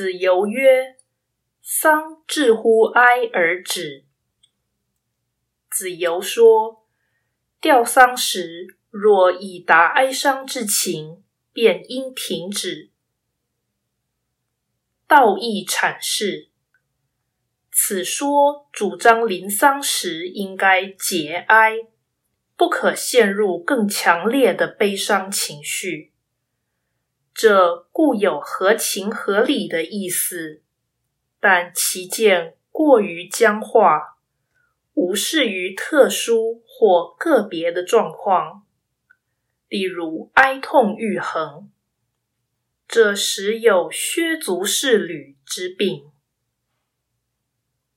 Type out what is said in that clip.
子游曰：“丧至乎哀而止。”子游说：“吊丧时，若已达哀伤之情，便应停止。”道义阐释：此说主张临丧时应该节哀，不可陷入更强烈的悲伤情绪。这固有合情合理的意思，但其见过于僵化，无视于特殊或个别的状况，例如哀痛欲横，这时有削足适履之病。